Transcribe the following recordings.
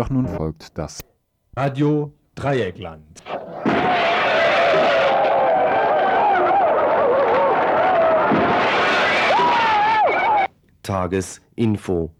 Doch nun folgt das Radio Dreieckland. Tagesinfo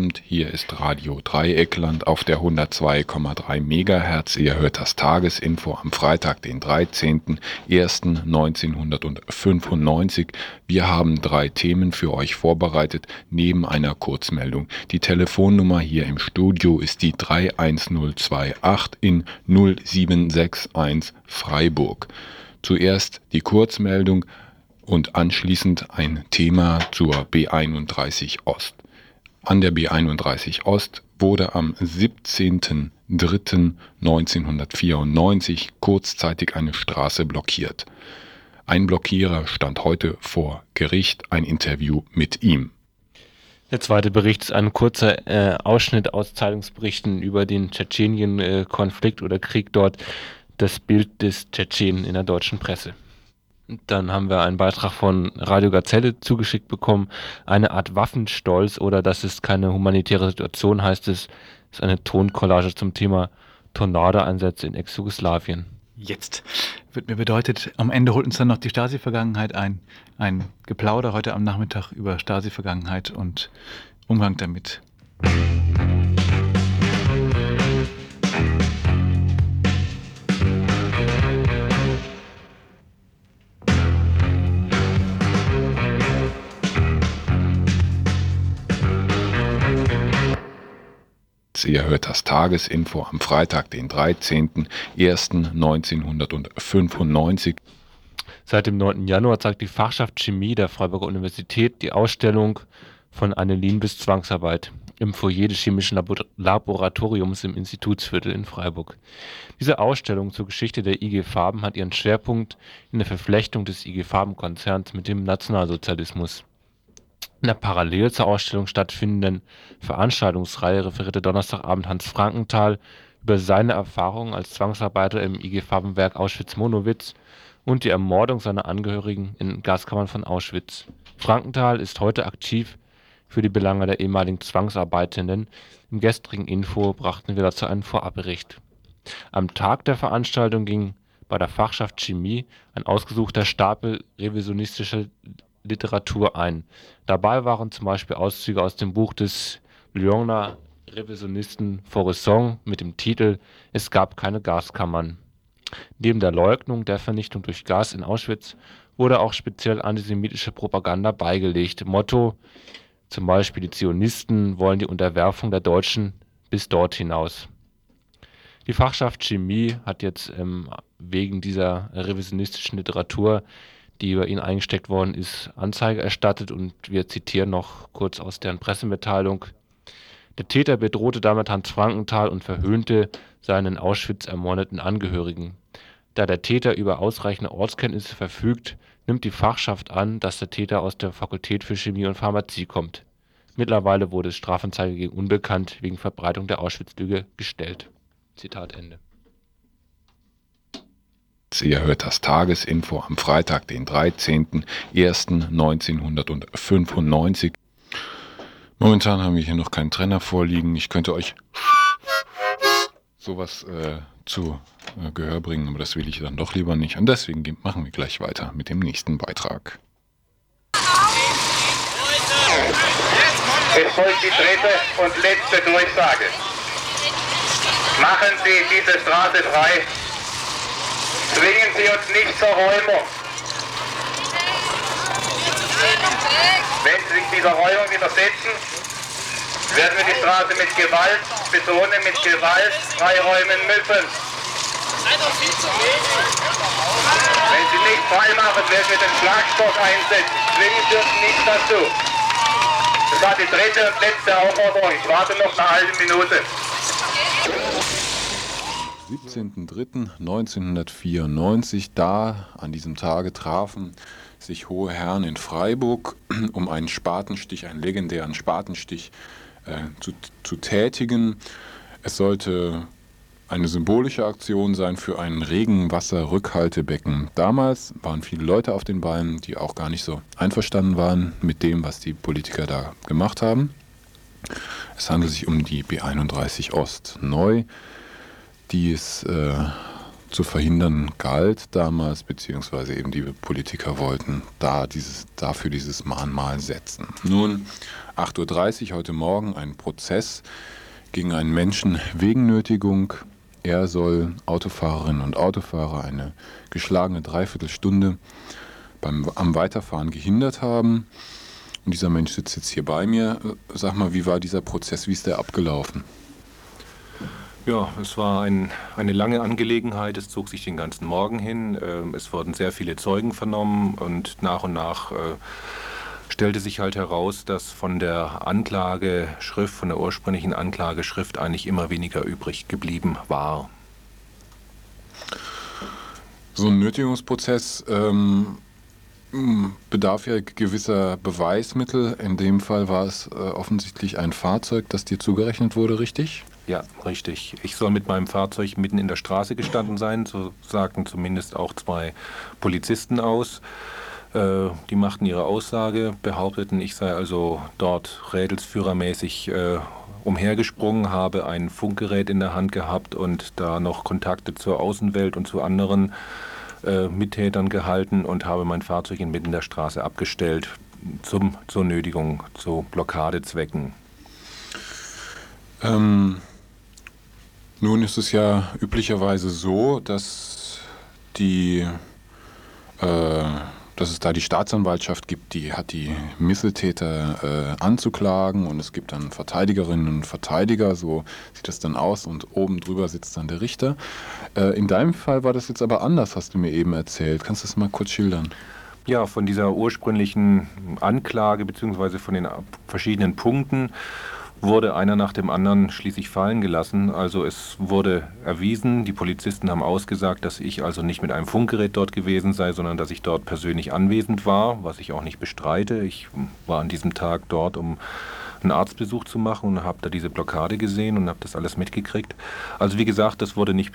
Abend, hier ist Radio Dreieckland auf der 102,3 MHz. Ihr hört das Tagesinfo am Freitag, den 13.01.1995. Wir haben drei Themen für euch vorbereitet, neben einer Kurzmeldung. Die Telefonnummer hier im Studio ist die 31028 in 0761 Freiburg. Zuerst die Kurzmeldung und anschließend ein Thema zur B31 Ost. An der B31 Ost wurde am 17.03.1994 kurzzeitig eine Straße blockiert. Ein Blockierer stand heute vor Gericht, ein Interview mit ihm. Der zweite Bericht ist ein kurzer äh, Ausschnitt aus Zeitungsberichten über den Tschetschenien-Konflikt oder Krieg dort, das Bild des Tschetschenen in der deutschen Presse. Dann haben wir einen Beitrag von Radio Gazelle zugeschickt bekommen. Eine Art Waffenstolz oder das ist keine humanitäre Situation, heißt es, ist eine Toncollage zum Thema Tornado-Einsätze in Ex-Jugoslawien. Jetzt wird mir bedeutet, am Ende holt uns dann noch die Stasi-Vergangenheit ein. Ein Geplauder heute am Nachmittag über Stasi-Vergangenheit und Umgang damit. Ihr hört das Tagesinfo am Freitag, den 13.01.1995. Seit dem 9. Januar zeigt die Fachschaft Chemie der Freiburger Universität die Ausstellung von Annelien bis Zwangsarbeit im Foyer des Chemischen Laboratoriums im Institutsviertel in Freiburg. Diese Ausstellung zur Geschichte der IG Farben hat ihren Schwerpunkt in der Verflechtung des IG Farben-Konzerns mit dem Nationalsozialismus. In der parallel zur Ausstellung stattfindenden Veranstaltungsreihe referierte Donnerstagabend Hans Frankenthal über seine Erfahrungen als Zwangsarbeiter im IG Farbenwerk Auschwitz-Monowitz und die Ermordung seiner Angehörigen in Gaskammern von Auschwitz. Frankenthal ist heute aktiv für die Belange der ehemaligen Zwangsarbeitenden. Im gestrigen Info brachten wir dazu einen Vorabbericht. Am Tag der Veranstaltung ging bei der Fachschaft Chemie ein ausgesuchter Stapel revisionistischer Literatur ein. Dabei waren zum Beispiel Auszüge aus dem Buch des Lyoner Revisionisten Faurisson mit dem Titel Es gab keine Gaskammern. Neben der Leugnung der Vernichtung durch Gas in Auschwitz wurde auch speziell antisemitische Propaganda beigelegt. Motto zum Beispiel die Zionisten wollen die Unterwerfung der Deutschen bis dort hinaus. Die Fachschaft Chemie hat jetzt ähm, wegen dieser revisionistischen Literatur die über ihn eingesteckt worden ist, Anzeige erstattet und wir zitieren noch kurz aus deren Pressemitteilung. Der Täter bedrohte damit Hans Frankenthal und verhöhnte seinen Auschwitz ermordeten Angehörigen. Da der Täter über ausreichende Ortskenntnisse verfügt, nimmt die Fachschaft an, dass der Täter aus der Fakultät für Chemie und Pharmazie kommt. Mittlerweile wurde Strafanzeige gegen Unbekannt wegen Verbreitung der Auschwitz-Lüge gestellt. Zitat Ende. Ihr hört das Tagesinfo am Freitag, den 13.01.1995. Momentan haben wir hier noch keinen Trenner vorliegen. Ich könnte euch sowas äh, zu äh, Gehör bringen, aber das will ich dann doch lieber nicht. Und deswegen machen wir gleich weiter mit dem nächsten Beitrag. Es folgt die dritte und letzte Durchsage. Machen Sie diese Straße frei Zwingen Sie uns nicht zur Räumung. Wenn Sie sich dieser Räumung widersetzen, werden wir die Straße mit Gewalt, betone mit Gewalt, freiräumen müssen. Wenn Sie nicht freimachen, werden wir den Schlagstock einsetzen. Zwingen Sie uns nicht dazu. Das war die dritte und letzte Aufforderung. Ich warte noch eine halbe Minute. 17.03.1994, da an diesem Tage trafen sich hohe Herren in Freiburg, um einen Spatenstich, einen legendären Spatenstich äh, zu, zu tätigen. Es sollte eine symbolische Aktion sein für ein Regenwasserrückhaltebecken. Damals waren viele Leute auf den Beinen, die auch gar nicht so einverstanden waren mit dem, was die Politiker da gemacht haben. Es handelt sich um die B31 Ost neu, die es äh, zu verhindern galt damals, beziehungsweise eben die Politiker wollten da dieses, dafür dieses Mahnmal setzen. Nun, 8.30 Uhr heute Morgen ein Prozess gegen einen Menschen wegen Nötigung. Er soll Autofahrerinnen und Autofahrer eine geschlagene Dreiviertelstunde beim, am Weiterfahren gehindert haben. Und dieser Mensch sitzt jetzt hier bei mir. Sag mal, wie war dieser Prozess? Wie ist der abgelaufen? Ja, es war ein, eine lange Angelegenheit. Es zog sich den ganzen Morgen hin. Ähm, es wurden sehr viele Zeugen vernommen und nach und nach äh, stellte sich halt heraus, dass von der Anklageschrift, von der ursprünglichen Anklageschrift eigentlich immer weniger übrig geblieben war. So ein Nötigungsprozess ähm, bedarf ja gewisser Beweismittel. In dem Fall war es äh, offensichtlich ein Fahrzeug, das dir zugerechnet wurde, richtig? Ja, richtig. Ich soll mit meinem Fahrzeug mitten in der Straße gestanden sein, so sagten zumindest auch zwei Polizisten aus. Äh, die machten ihre Aussage, behaupteten, ich sei also dort rädelsführermäßig äh, umhergesprungen, habe ein Funkgerät in der Hand gehabt und da noch Kontakte zur Außenwelt und zu anderen äh, Mittätern gehalten und habe mein Fahrzeug inmitten der Straße abgestellt zum, zur Nötigung, zu Blockadezwecken. Ähm, nun ist es ja üblicherweise so, dass die äh, dass es da die Staatsanwaltschaft gibt, die hat die Missetäter äh, anzuklagen und es gibt dann Verteidigerinnen und Verteidiger, so sieht das dann aus und oben drüber sitzt dann der Richter. Äh, in deinem Fall war das jetzt aber anders, hast du mir eben erzählt. Kannst du das mal kurz schildern? Ja, von dieser ursprünglichen Anklage bzw. von den verschiedenen Punkten wurde einer nach dem anderen schließlich fallen gelassen. Also es wurde erwiesen, die Polizisten haben ausgesagt, dass ich also nicht mit einem Funkgerät dort gewesen sei, sondern dass ich dort persönlich anwesend war, was ich auch nicht bestreite. Ich war an diesem Tag dort, um einen Arztbesuch zu machen und habe da diese Blockade gesehen und habe das alles mitgekriegt. Also wie gesagt, das wurde nicht,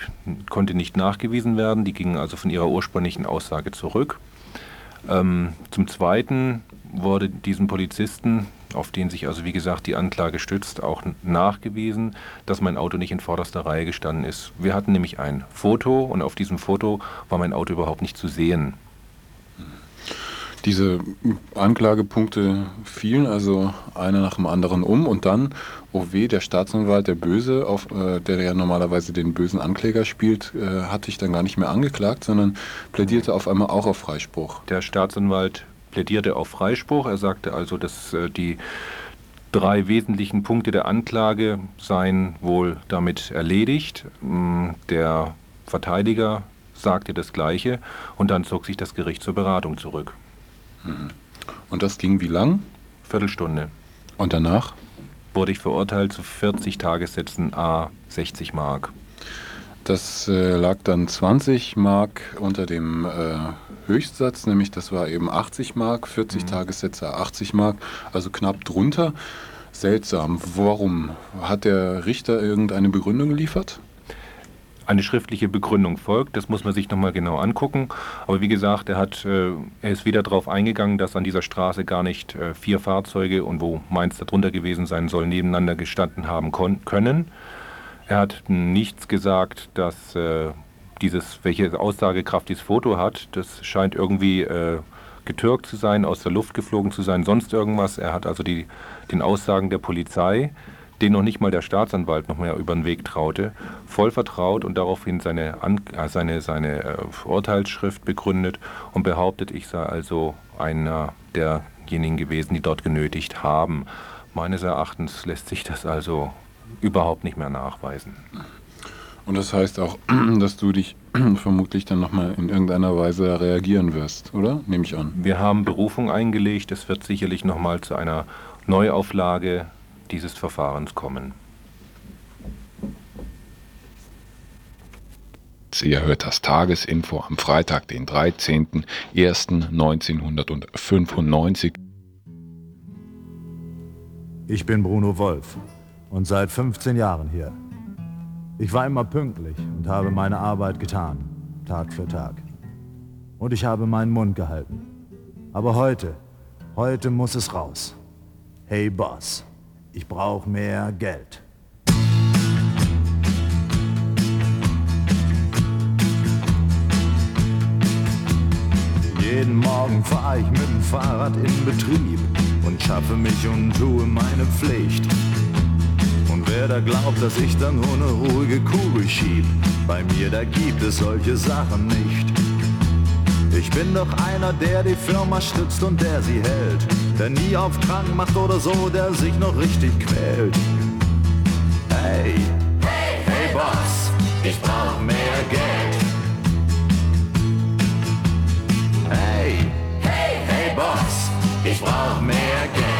konnte nicht nachgewiesen werden. Die gingen also von ihrer ursprünglichen Aussage zurück. Ähm, zum Zweiten wurde diesem Polizisten auf den sich also wie gesagt die Anklage stützt, auch nachgewiesen, dass mein Auto nicht in vorderster Reihe gestanden ist. Wir hatten nämlich ein Foto und auf diesem Foto war mein Auto überhaupt nicht zu sehen. Diese Anklagepunkte fielen also einer nach dem anderen um und dann, oh weh, der Staatsanwalt, der Böse, auf, äh, der ja normalerweise den bösen Ankläger spielt, äh, hat dich dann gar nicht mehr angeklagt, sondern plädierte auf einmal auch auf Freispruch. Der Staatsanwalt plädierte auf Freispruch. Er sagte also, dass äh, die drei wesentlichen Punkte der Anklage seien wohl damit erledigt. Mm, der Verteidiger sagte das Gleiche und dann zog sich das Gericht zur Beratung zurück. Mhm. Und das ging wie lang? Viertelstunde. Und danach? Wurde ich verurteilt zu 40 Tagessätzen A 60 Mark. Das äh, lag dann 20 Mark unter dem äh, Höchstsatz, nämlich das war eben 80 Mark, 40 mhm. Tagessätze 80 Mark, also knapp drunter. Seltsam. Warum? Hat der Richter irgendeine Begründung geliefert? Eine schriftliche Begründung folgt, das muss man sich nochmal genau angucken. Aber wie gesagt, er, hat, äh, er ist wieder darauf eingegangen, dass an dieser Straße gar nicht äh, vier Fahrzeuge und wo meins darunter gewesen sein soll, nebeneinander gestanden haben können. Er hat nichts gesagt, dass äh, dieses, welche Aussagekraft dieses Foto hat. Das scheint irgendwie äh, getürkt zu sein, aus der Luft geflogen zu sein, sonst irgendwas. Er hat also die, den Aussagen der Polizei, den noch nicht mal der Staatsanwalt noch mehr über den Weg traute, voll vertraut und daraufhin seine, An äh, seine, seine äh, Urteilsschrift begründet und behauptet, ich sei also einer derjenigen gewesen, die dort genötigt haben. Meines Erachtens lässt sich das also überhaupt nicht mehr nachweisen. Und das heißt auch, dass du dich vermutlich dann nochmal in irgendeiner Weise reagieren wirst, oder? Nehme ich an. Wir haben Berufung eingelegt. Es wird sicherlich nochmal zu einer Neuauflage dieses Verfahrens kommen. Ihr hört das Tagesinfo am Freitag, den 13.01.1995. Ich bin Bruno Wolf und seit 15 Jahren hier. Ich war immer pünktlich und habe meine Arbeit getan, Tag für Tag. Und ich habe meinen Mund gehalten. Aber heute, heute muss es raus. Hey Boss, ich brauche mehr Geld. Jeden Morgen fahre ich mit dem Fahrrad in Betrieb und schaffe mich und tue meine Pflicht. Wer da glaubt, dass ich dann nur eine ruhige Kugel schieb, bei mir da gibt es solche Sachen nicht. Ich bin doch einer, der die Firma stützt und der sie hält, der nie auf krank macht oder so, der sich noch richtig quält. Hey, hey, hey Boss, ich brauch mehr Geld. Hey, hey, hey Boss, ich brauch mehr Geld.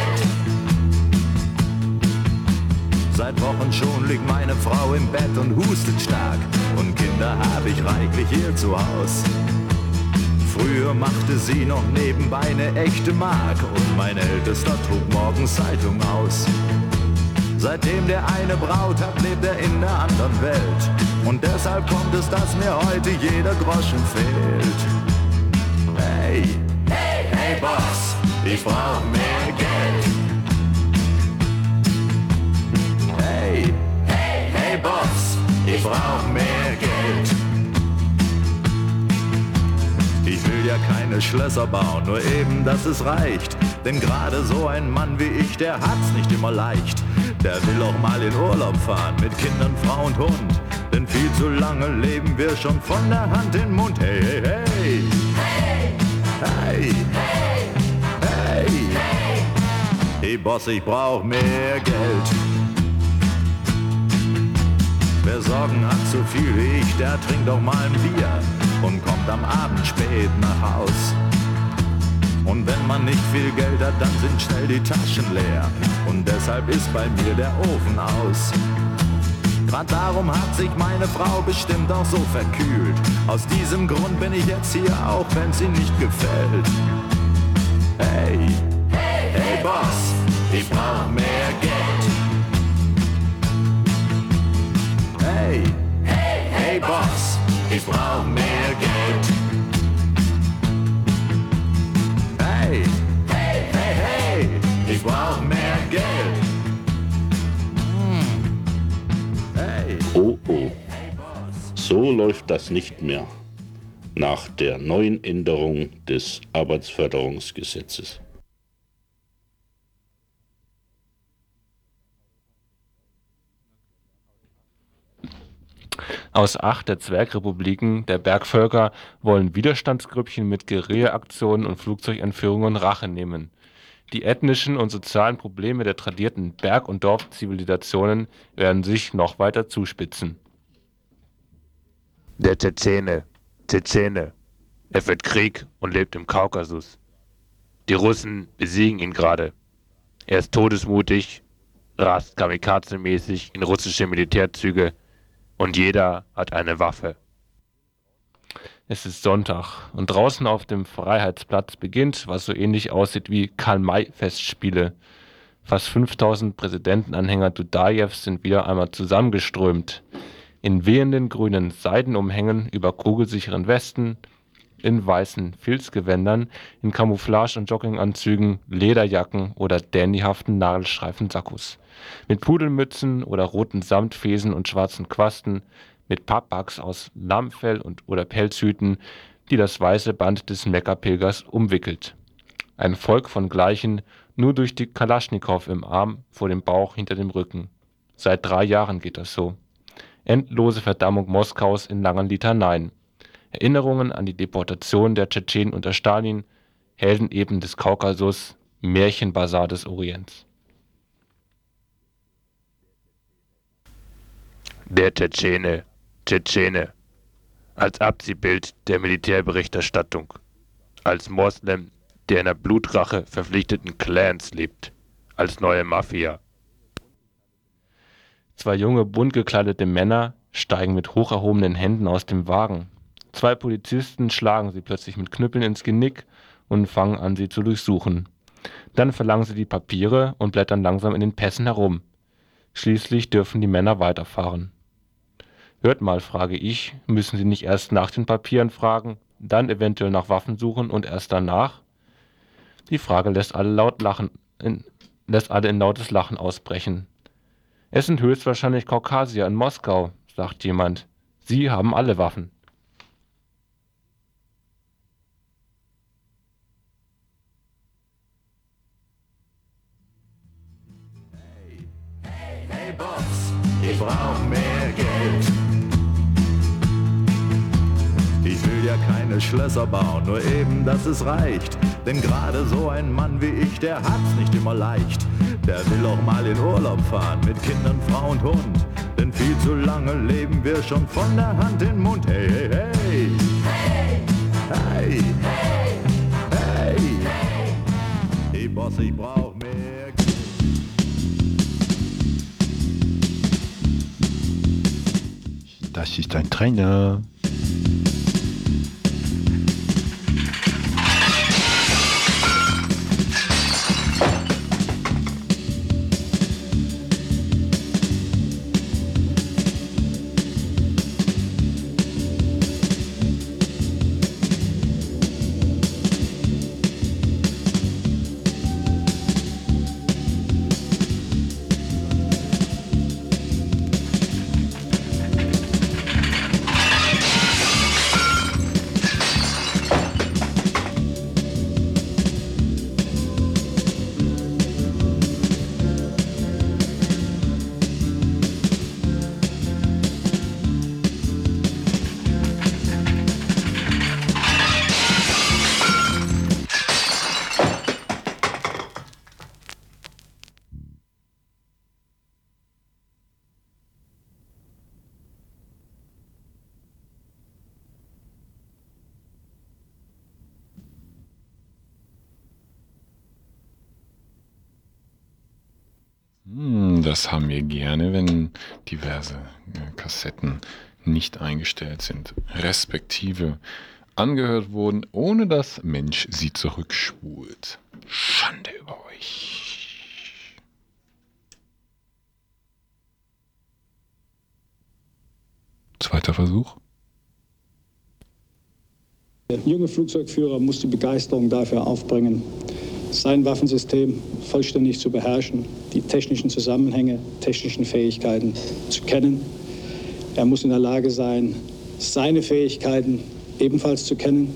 Seit Wochen schon liegt meine Frau im Bett und hustet stark. Und Kinder habe ich reichlich hier zu Haus. Früher machte sie noch nebenbei eine echte Mark und mein Ältester trug morgens Zeitung aus. Seitdem der eine Braut hat, lebt er in der anderen Welt. Und deshalb kommt es, dass mir heute jeder Groschen fehlt. Hey, hey, hey Boss, ich brauch mehr Geld. Ich brauch mehr Geld. Ich will ja keine Schlösser bauen, nur eben, dass es reicht. Denn gerade so ein Mann wie ich, der hat's nicht immer leicht. Der will auch mal in Urlaub fahren mit Kindern, Frau und Hund. Denn viel zu lange leben wir schon von der Hand in den Mund. Hey, hey, hey. Hey, hey, hey. Hey Boss, ich brauch mehr Geld. Wer Sorgen hat so viel wie ich, der trinkt auch mal ein Bier und kommt am Abend spät nach Haus. Und wenn man nicht viel Geld hat, dann sind schnell die Taschen leer. Und deshalb ist bei mir der Ofen aus. Grad darum hat sich meine Frau bestimmt auch so verkühlt. Aus diesem Grund bin ich jetzt hier, auch wenn sie nicht gefällt. Hey, hey, hey Boss, ich brauch mehr Geld. Brauch mehr Geld. Hey, hey, hey, hey, ich brauch mehr Geld. Hey. Oh oh, so läuft das nicht mehr nach der neuen Änderung des Arbeitsförderungsgesetzes. Aus acht der Zwergrepubliken der Bergvölker wollen Widerstandsgrüppchen mit Guerilla-Aktionen und Flugzeugentführungen Rache nehmen. Die ethnischen und sozialen Probleme der tradierten Berg- und Dorfzivilisationen werden sich noch weiter zuspitzen. Der Tschetschene, Tschetschene. Er führt Krieg und lebt im Kaukasus. Die Russen besiegen ihn gerade. Er ist todesmutig, rast kamikaze-mäßig in russische Militärzüge und jeder hat eine Waffe. Es ist Sonntag und draußen auf dem Freiheitsplatz beginnt, was so ähnlich aussieht wie Karl-May-Festspiele. Fast 5000 Präsidentenanhänger Dudajews sind wieder einmal zusammengeströmt. In wehenden grünen Seidenumhängen über kugelsicheren Westen, in weißen Filzgewändern, in Camouflage- und Jogginganzügen, Lederjacken oder dandyhaften Nadelstreifen-Sakkos. Mit Pudelmützen oder roten Samtfesen und schwarzen Quasten, mit Pappbacks aus Lammfell und oder Pelzhüten, die das weiße Band des Mekka-Pilgers umwickelt. Ein Volk von Gleichen, nur durch die Kalaschnikow im Arm, vor dem Bauch, hinter dem Rücken. Seit drei Jahren geht das so. Endlose Verdammung Moskaus in langen Litaneien. Erinnerungen an die Deportation der Tschetschenen unter Stalin, Helden eben des Kaukasus, Märchenbasar des Orients. Der Tschetschene, Tschetschene. Als Abziehbild der Militärberichterstattung. Als Moslem, der in der Blutrache verpflichteten Clans lebt. als neue Mafia. Zwei junge, bunt gekleidete Männer steigen mit hoch erhobenen Händen aus dem Wagen. Zwei Polizisten schlagen sie plötzlich mit Knüppeln ins Genick und fangen an, sie zu durchsuchen. Dann verlangen sie die Papiere und blättern langsam in den Pässen herum. Schließlich dürfen die Männer weiterfahren. Hört mal, frage ich, müssen Sie nicht erst nach den Papieren fragen, dann eventuell nach Waffen suchen und erst danach? Die Frage lässt alle laut lachen, in, lässt alle in lautes Lachen ausbrechen. Es sind höchstwahrscheinlich Kaukasier in Moskau, sagt jemand. Sie haben alle Waffen. Hey Boss, ich brauch keine Schlösser bauen, nur eben, dass es reicht. Denn gerade so ein Mann wie ich, der hat's nicht immer leicht. Der will auch mal in Urlaub fahren mit Kindern, Frau und Hund. Denn viel zu lange leben wir schon von der Hand in den Mund. Hey, hey, hey. Hey. Hey. Hey. Hey, Boss, ich brauch mehr Geld. Das ist ein Trainer. Das haben wir gerne, wenn diverse äh, Kassetten nicht eingestellt sind, respektive angehört wurden, ohne dass Mensch sie zurückspult. Schande über euch. Zweiter Versuch. Der junge Flugzeugführer muss die Begeisterung dafür aufbringen, sein Waffensystem vollständig zu beherrschen, die technischen Zusammenhänge, technischen Fähigkeiten zu kennen. Er muss in der Lage sein, seine Fähigkeiten ebenfalls zu kennen.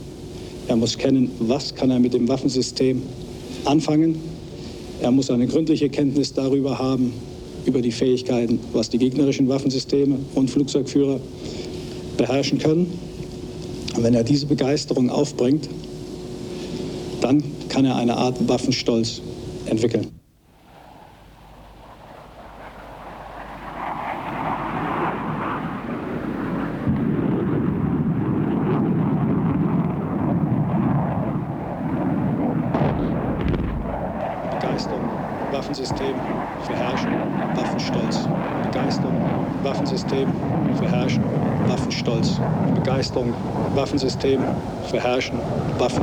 Er muss kennen, was kann er mit dem Waffensystem anfangen. Er muss eine gründliche Kenntnis darüber haben, über die Fähigkeiten, was die gegnerischen Waffensysteme und Flugzeugführer beherrschen können. Und wenn er diese Begeisterung aufbringt, dann kann er eine Art Waffenstolz entwickeln. Begeisterung, Waffensystem, Verherrschen, Waffenstolz. Begeisterung, Waffensystem, Verherrschen, Waffenstolz. Begeisterung, Waffensystem, Verherrschen, Waffenstolz.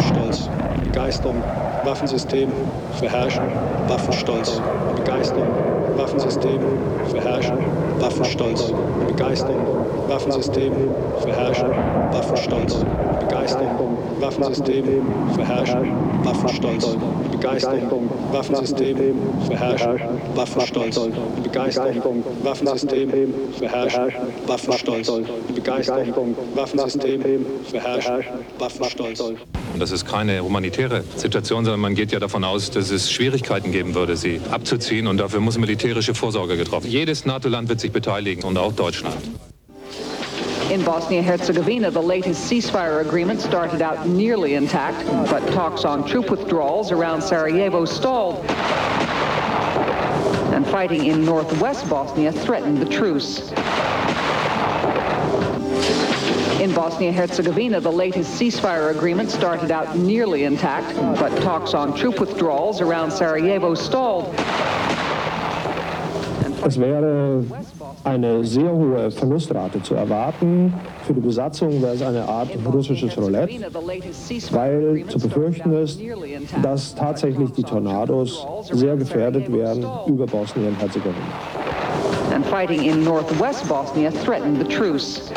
Begeisterung, Waffensystem, Verherrschen, Waffenstolz. Begeisterung, Waffensystem, Verherrschen, Waffenstolz. Begeisterung, Waffensystem, Verherrschen, Waffenstolz. Begeisterung, Waffensystem, Verherrschen, Waffenstolz. Begeisterung, Waffensystem, Verherrschen, Waffenstolz. Begeisterung, Waffensystem, Verherrschen, Waffenstolz. Begeisterung, Waffensystem, Verherrschen, Waffenstolz. Und das ist keine humanitäre Situation, sondern man geht ja davon aus, dass es Schwierigkeiten geben würde, sie abzuziehen. Und dafür muss militärische Vorsorge getroffen. Jedes NATO-Land wird sich beteiligen und auch Deutschland. In Bosnia-Herzegovina, the latest ceasefire agreement started out nearly intact, but talks on troop withdrawals around Sarajevo stalled. And fighting in northwest Bosnia threatened the truce. Bosnia-Herzegovina, the latest ceasefire agreement started out nearly intact, but talks on troop withdrawals around Sarajevo stalled. Es wäre eine sehr hohe Verlustrate zu erwarten. Für die Besatzung wäre es eine Art russisches Roulette, weil zu befürchten ist, dass tatsächlich die Tornados sehr gefährdet werden über Bosnien-Herzegowina. And fighting in northwest Bosnia threatened the truce.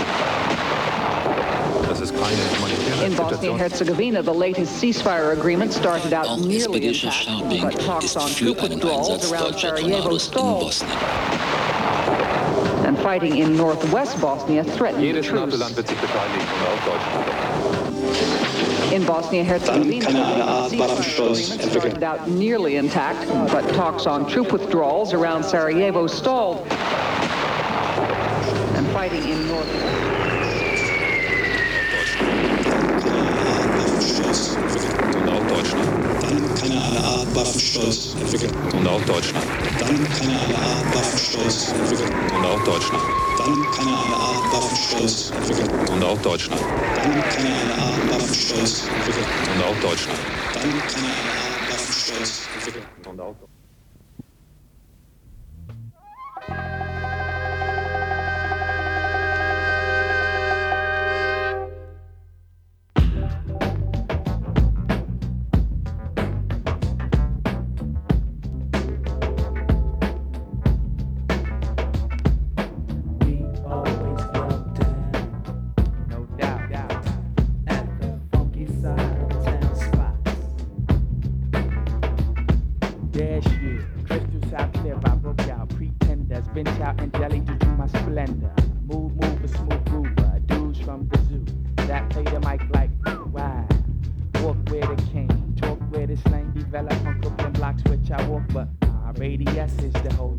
In Bosnia-Herzegovina, the latest ceasefire agreement started out nearly intact, but talks on troop withdrawals around Sarajevo stalled. And fighting in northwest Bosnia threatened In Bosnia-Herzegovina, started out nearly intact, but talks on troop withdrawals around Sarajevo stalled. And fighting in north. Deutschland. Dann keine Art Waffenstolz entwickelt. Und auch Deutschland. Dann keine Art Waffenstolz entwickelt. Und auch Deutschland. Dann keine Art Waffenstolz entwickelt. Und auch Deutschland. Dann keine Art Waffenstolz entwickelt. Und auch Deutschland. Dann keine Art Waffenstolz entwickelt. Und auch Deutschland. mic like why? Walk where the king, talk where the slang develop on cooking blocks which I walk, but my radius is the whole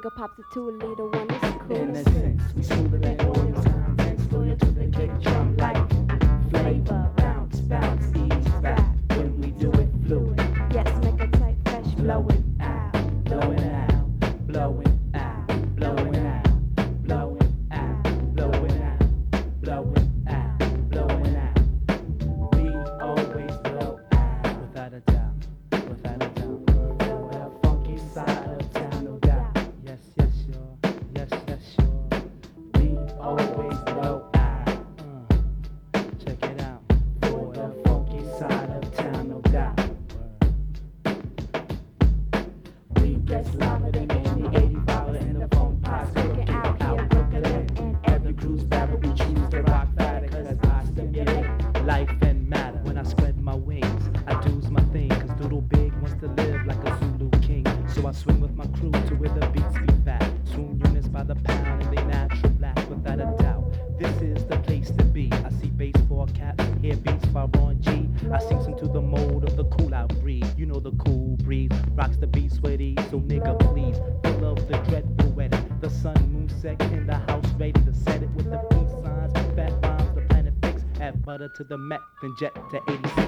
June pop the two. to the met, then jet to 86.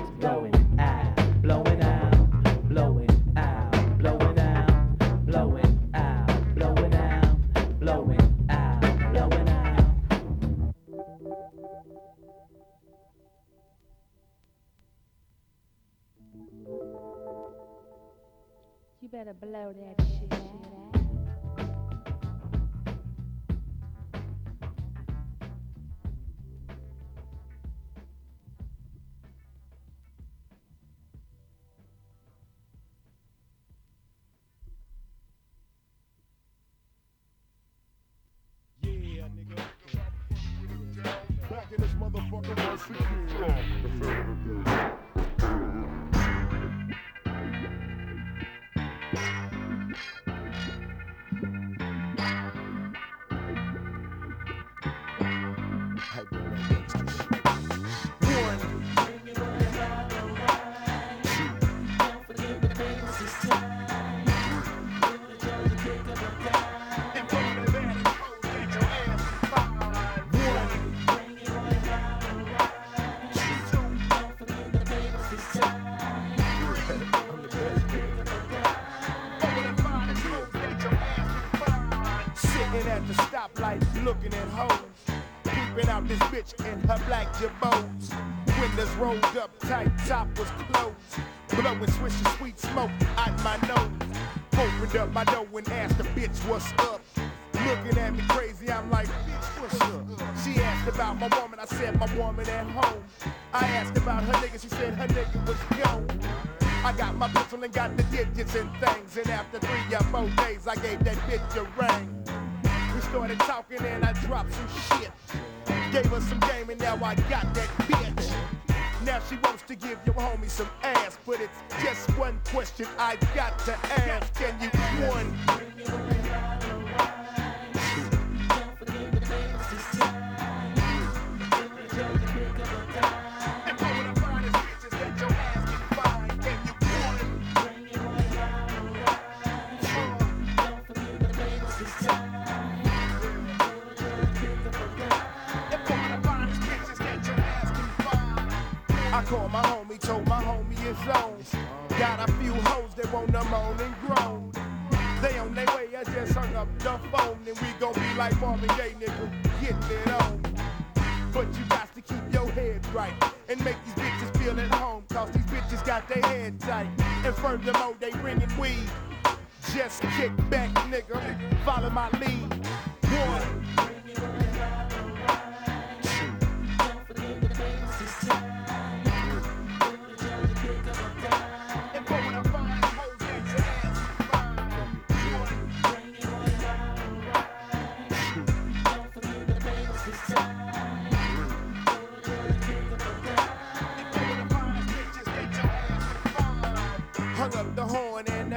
Back in this motherfucker once again. My homie it's on. Got a few hoes that want them on and grown. They on their way, I just hung up the phone. And we gon' be like Marvin Gaye, nigga, getting it on. But you got to keep your head right and make these bitches feel at home. Cause these bitches got their head tight. And furthermore, they bringing weed. Just kick back, nigga. Follow my lead. One.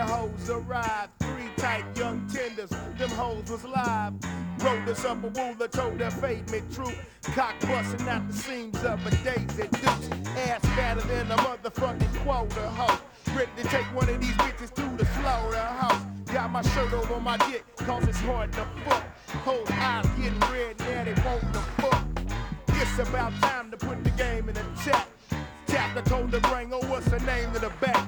The hoes arrived. Three tight young tenders, them hoes was live. Rolled us up a ruler, told her fate me true. Cock busting out the seams of a daisy deuce. Ass fatter than a motherfucking quota hoe. Ready to take one of these bitches to the slaughterhouse. Got my shirt over my dick, cause it's hard to fuck. Hoes eyes getting red, now they want the fuck. It's about time to put the game in the chat. Tap, I told the bring, oh, what's her name to the back?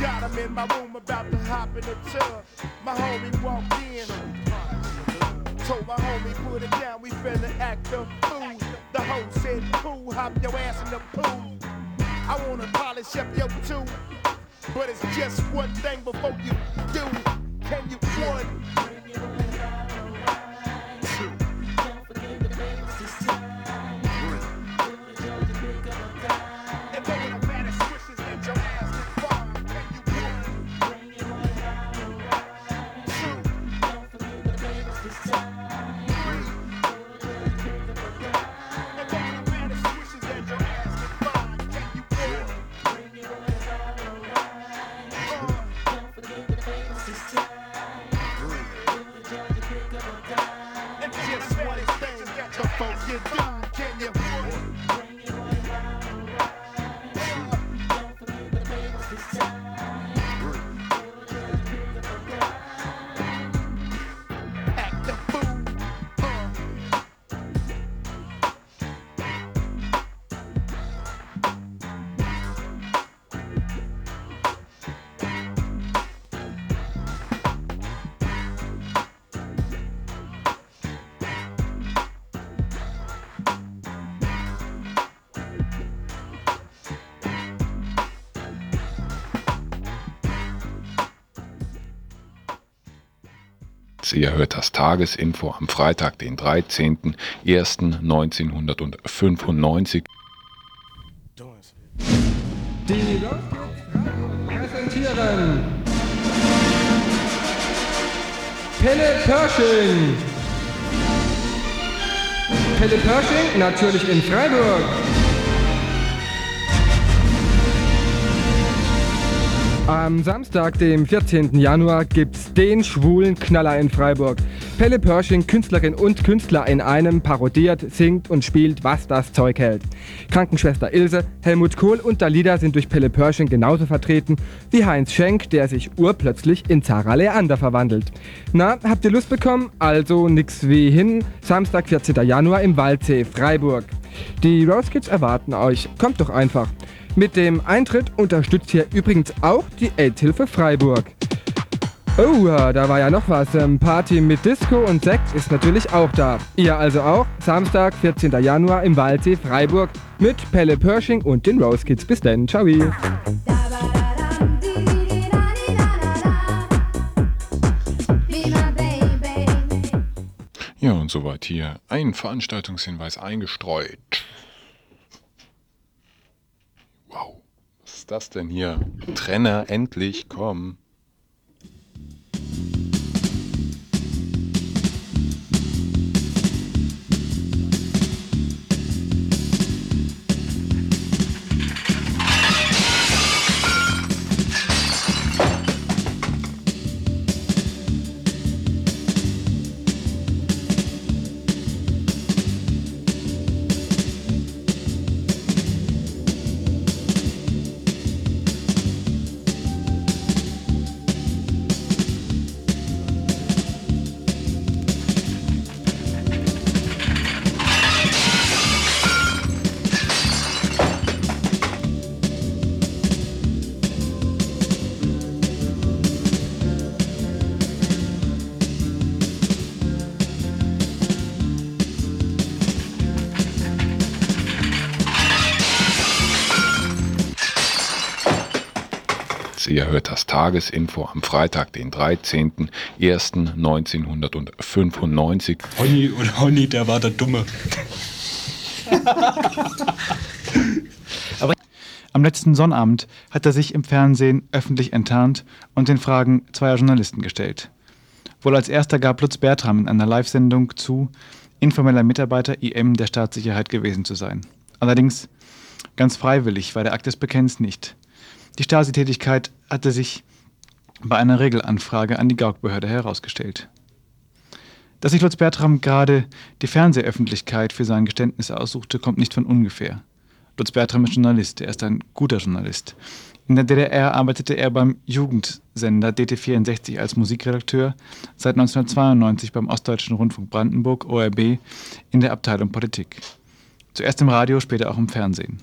Got him in my room about to hop in the tub. My homie walked in. Told my homie put it down, we finna act a fool. The hoe said, cool, hop your ass in the pool. I wanna polish up your two, but it's just one thing before you do. Can you one? Ihr hört das Tagesinfo am Freitag, den 13.01.1995. Die präsentieren Pelle Pershing. Pelle Pershing natürlich in Freiburg. Am Samstag, dem 14. Januar, gibt's den schwulen Knaller in Freiburg. Pelle Pershing, Künstlerin und Künstler in einem, parodiert, singt und spielt, was das Zeug hält. Krankenschwester Ilse, Helmut Kohl und Dalida sind durch Pelle Pershing genauso vertreten wie Heinz Schenk, der sich urplötzlich in Zara Leander verwandelt. Na, habt ihr Lust bekommen? Also nix wie hin. Samstag, 14. Januar im Waldsee, Freiburg. Die Rose Kids erwarten euch. Kommt doch einfach. Mit dem Eintritt unterstützt hier übrigens auch die AIDS-Hilfe Freiburg. Oh, da war ja noch was. Ähm, Party mit Disco und Sekt ist natürlich auch da. Ihr also auch. Samstag, 14. Januar im Waldsee, Freiburg mit Pelle Pershing und den Rose Kids. Bis dann. Ciao. Ja, und soweit hier ein Veranstaltungshinweis eingestreut. Wow, was ist das denn hier? Trenner, endlich, komm. Ihr hört das Tagesinfo am Freitag, den 13.01.1995. Honny und Honny, der war der Dumme. Aber am letzten Sonnabend hat er sich im Fernsehen öffentlich enttarnt und den Fragen zweier Journalisten gestellt. Wohl als erster gab Lutz Bertram in einer Live-Sendung zu, informeller Mitarbeiter IM der Staatssicherheit gewesen zu sein. Allerdings ganz freiwillig war der Akt des Bekenns nicht. Die Stasi-Tätigkeit hatte sich bei einer Regelanfrage an die Gauk-Behörde herausgestellt. Dass sich Lutz Bertram gerade die Fernsehöffentlichkeit für sein Geständnis aussuchte, kommt nicht von ungefähr. Lutz Bertram ist Journalist, er ist ein guter Journalist. In der DDR arbeitete er beim Jugendsender DT64 als Musikredakteur, seit 1992 beim Ostdeutschen Rundfunk Brandenburg, ORB, in der Abteilung Politik. Zuerst im Radio, später auch im Fernsehen.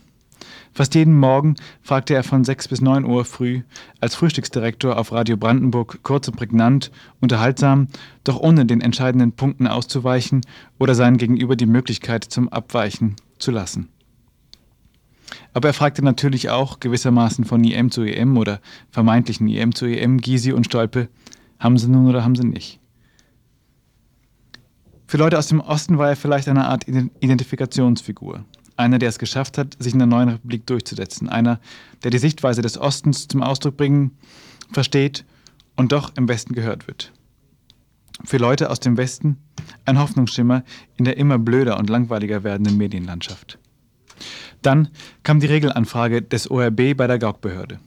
Fast jeden Morgen fragte er von 6 bis 9 Uhr früh als Frühstücksdirektor auf Radio Brandenburg kurz und prägnant, unterhaltsam, doch ohne den entscheidenden Punkten auszuweichen oder seinen Gegenüber die Möglichkeit zum Abweichen zu lassen. Aber er fragte natürlich auch gewissermaßen von IM zu EM oder vermeintlichen IM zu EM Gysi und Stolpe, haben sie nun oder haben sie nicht? Für Leute aus dem Osten war er vielleicht eine Art Identifikationsfigur. Einer, der es geschafft hat, sich in der neuen Republik durchzusetzen. Einer, der die Sichtweise des Ostens zum Ausdruck bringen, versteht und doch im Westen gehört wird. Für Leute aus dem Westen ein Hoffnungsschimmer in der immer blöder und langweiliger werdenden Medienlandschaft. Dann kam die Regelanfrage des ORB bei der Gauk-Behörde.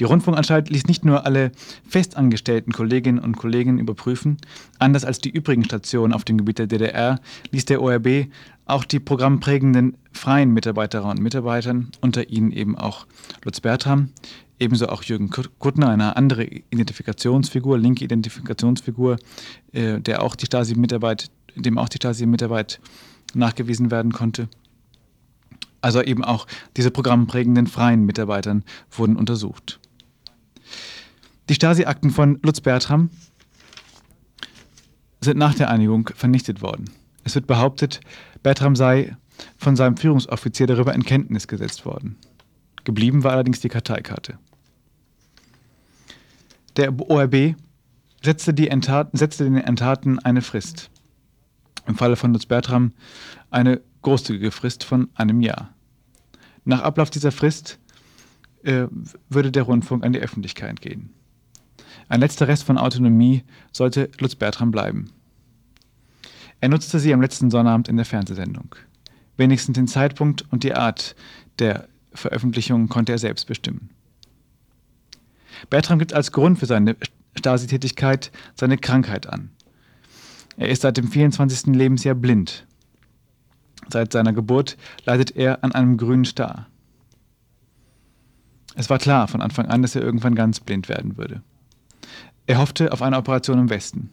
Die Rundfunkanstalt ließ nicht nur alle festangestellten Kolleginnen und Kollegen überprüfen, anders als die übrigen Stationen auf dem Gebiet der DDR, ließ der ORB auch die programmprägenden freien Mitarbeiterinnen und Mitarbeitern, unter ihnen eben auch Lutz Bertram, ebenso auch Jürgen Kuttner, eine andere Identifikationsfigur, linke Identifikationsfigur, äh, der auch die Stasi-Mitarbeit, dem auch die Stasi-Mitarbeit nachgewiesen werden konnte. Also eben auch diese programmprägenden freien Mitarbeitern wurden untersucht. Die Stasi-Akten von Lutz Bertram sind nach der Einigung vernichtet worden. Es wird behauptet, Bertram sei von seinem Führungsoffizier darüber in Kenntnis gesetzt worden. Geblieben war allerdings die Karteikarte. Der ORB setzte, Enttaten, setzte den Enttaten eine Frist. Im Falle von Lutz Bertram eine großzügige Frist von einem Jahr. Nach Ablauf dieser Frist äh, würde der Rundfunk an die Öffentlichkeit gehen. Ein letzter Rest von Autonomie sollte Lutz Bertram bleiben. Er nutzte sie am letzten Sonnabend in der Fernsehsendung. Wenigstens den Zeitpunkt und die Art der Veröffentlichung konnte er selbst bestimmen. Bertram gibt als Grund für seine Stasi-Tätigkeit seine Krankheit an. Er ist seit dem 24. Lebensjahr blind. Seit seiner Geburt leidet er an einem grünen Star. Es war klar von Anfang an, dass er irgendwann ganz blind werden würde. Er hoffte auf eine Operation im Westen.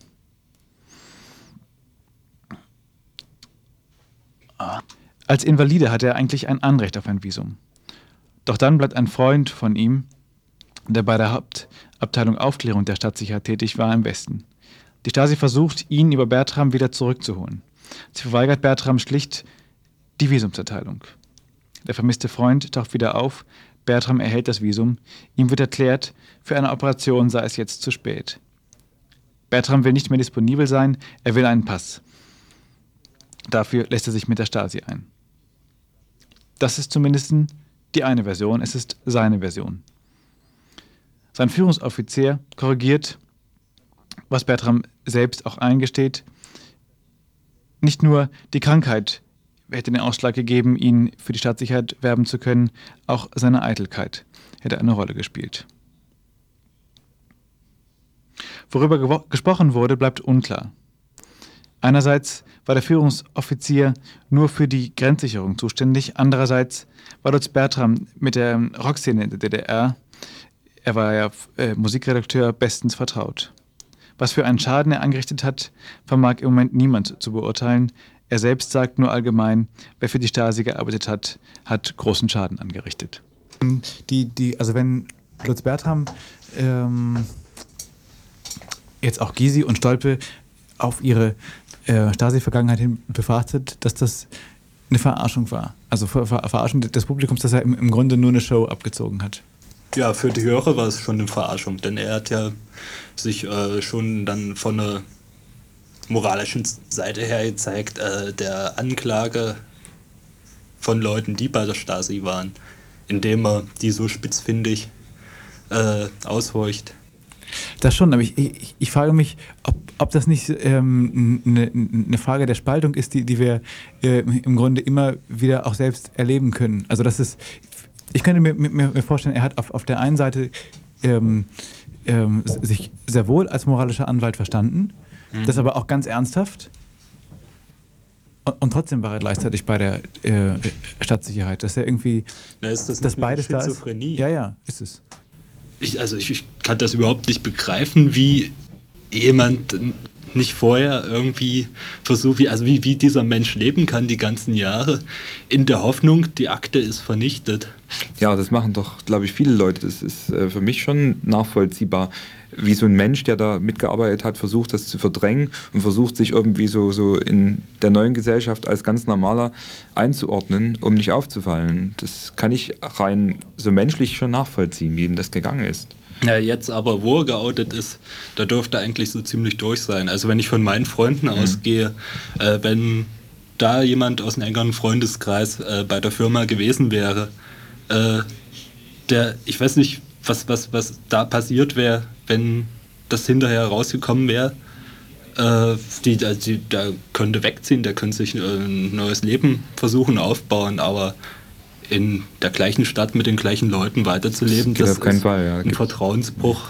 Als Invalide hatte er eigentlich ein Anrecht auf ein Visum. Doch dann bleibt ein Freund von ihm, der bei der Hauptabteilung Aufklärung der Stadtsicherheit tätig war, im Westen. Die Stasi versucht, ihn über Bertram wieder zurückzuholen. Sie verweigert Bertram schlicht die Visumserteilung. Der vermisste Freund taucht wieder auf, Bertram erhält das Visum, ihm wird erklärt, für eine Operation sei es jetzt zu spät. Bertram will nicht mehr disponibel sein, er will einen Pass. Dafür lässt er sich mit der Stasi ein. Das ist zumindest die eine Version, es ist seine Version. Sein Führungsoffizier korrigiert, was Bertram selbst auch eingesteht, nicht nur die Krankheit hätte den Ausschlag gegeben, ihn für die Staatssicherheit werben zu können, auch seine Eitelkeit hätte eine Rolle gespielt. Worüber gesprochen wurde, bleibt unklar. Einerseits war der Führungsoffizier nur für die Grenzsicherung zuständig, andererseits war Lutz Bertram mit der Rockszene der DDR, er war ja äh, Musikredakteur, bestens vertraut. Was für einen Schaden er angerichtet hat, vermag im Moment niemand zu beurteilen. Er selbst sagt nur allgemein, wer für die Stasi gearbeitet hat, hat großen Schaden angerichtet. Die, die, also wenn Lutz Bertram ähm, jetzt auch Gysi und Stolpe auf ihre äh, Stasi-Vergangenheit hin befrachtet, dass das eine Verarschung war. Also Ver Ver Verarschung des Publikums, dass er im, im Grunde nur eine Show abgezogen hat. Ja, für die Hörer war es schon eine Verarschung, denn er hat ja sich äh, schon dann von der moralischen Seite her gezeigt, äh, der Anklage von Leuten, die bei der Stasi waren, indem er die so spitzfindig äh, aushorcht. Das schon, aber ich, ich, ich frage mich, ob, ob das nicht ähm, eine, eine Frage der Spaltung ist, die, die wir äh, im Grunde immer wieder auch selbst erleben können. Also das ist, ich könnte mir, mir, mir vorstellen, er hat auf, auf der einen Seite ähm, ähm, sich sehr wohl als moralischer Anwalt verstanden, mhm. das aber auch ganz ernsthaft. Und, und, trotzdem war er gleichzeitig bei der äh, Stadtsicherheit, dass er irgendwie, Na, ist das dass beides da ist. Ja, ja, ist es. Ich, also ich, ich kann das überhaupt nicht begreifen, wie jemand nicht vorher irgendwie versucht, wie, also wie, wie dieser Mensch leben kann die ganzen Jahre, in der Hoffnung, die Akte ist vernichtet. Ja, das machen doch, glaube ich, viele Leute. Das ist äh, für mich schon nachvollziehbar, wie so ein Mensch, der da mitgearbeitet hat, versucht, das zu verdrängen und versucht, sich irgendwie so, so in der neuen Gesellschaft als ganz normaler einzuordnen, um nicht aufzufallen. Das kann ich rein so menschlich schon nachvollziehen, wie ihm das gegangen ist. Ja, jetzt aber, wo er geoutet ist, da dürfte er eigentlich so ziemlich durch sein. Also wenn ich von meinen Freunden mhm. ausgehe, äh, wenn da jemand aus einem engeren Freundeskreis äh, bei der Firma gewesen wäre, äh, der, ich weiß nicht, was, was, was da passiert wäre, wenn das hinterher rausgekommen wäre. Äh, die, die, der könnte wegziehen, der könnte sich ein neues Leben versuchen aufbauen, aber in der gleichen Stadt mit den gleichen Leuten weiterzuleben, das, das auf keinen ist Fall, ja. ein Vertrauensbruch.